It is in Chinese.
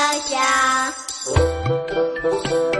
叮当叮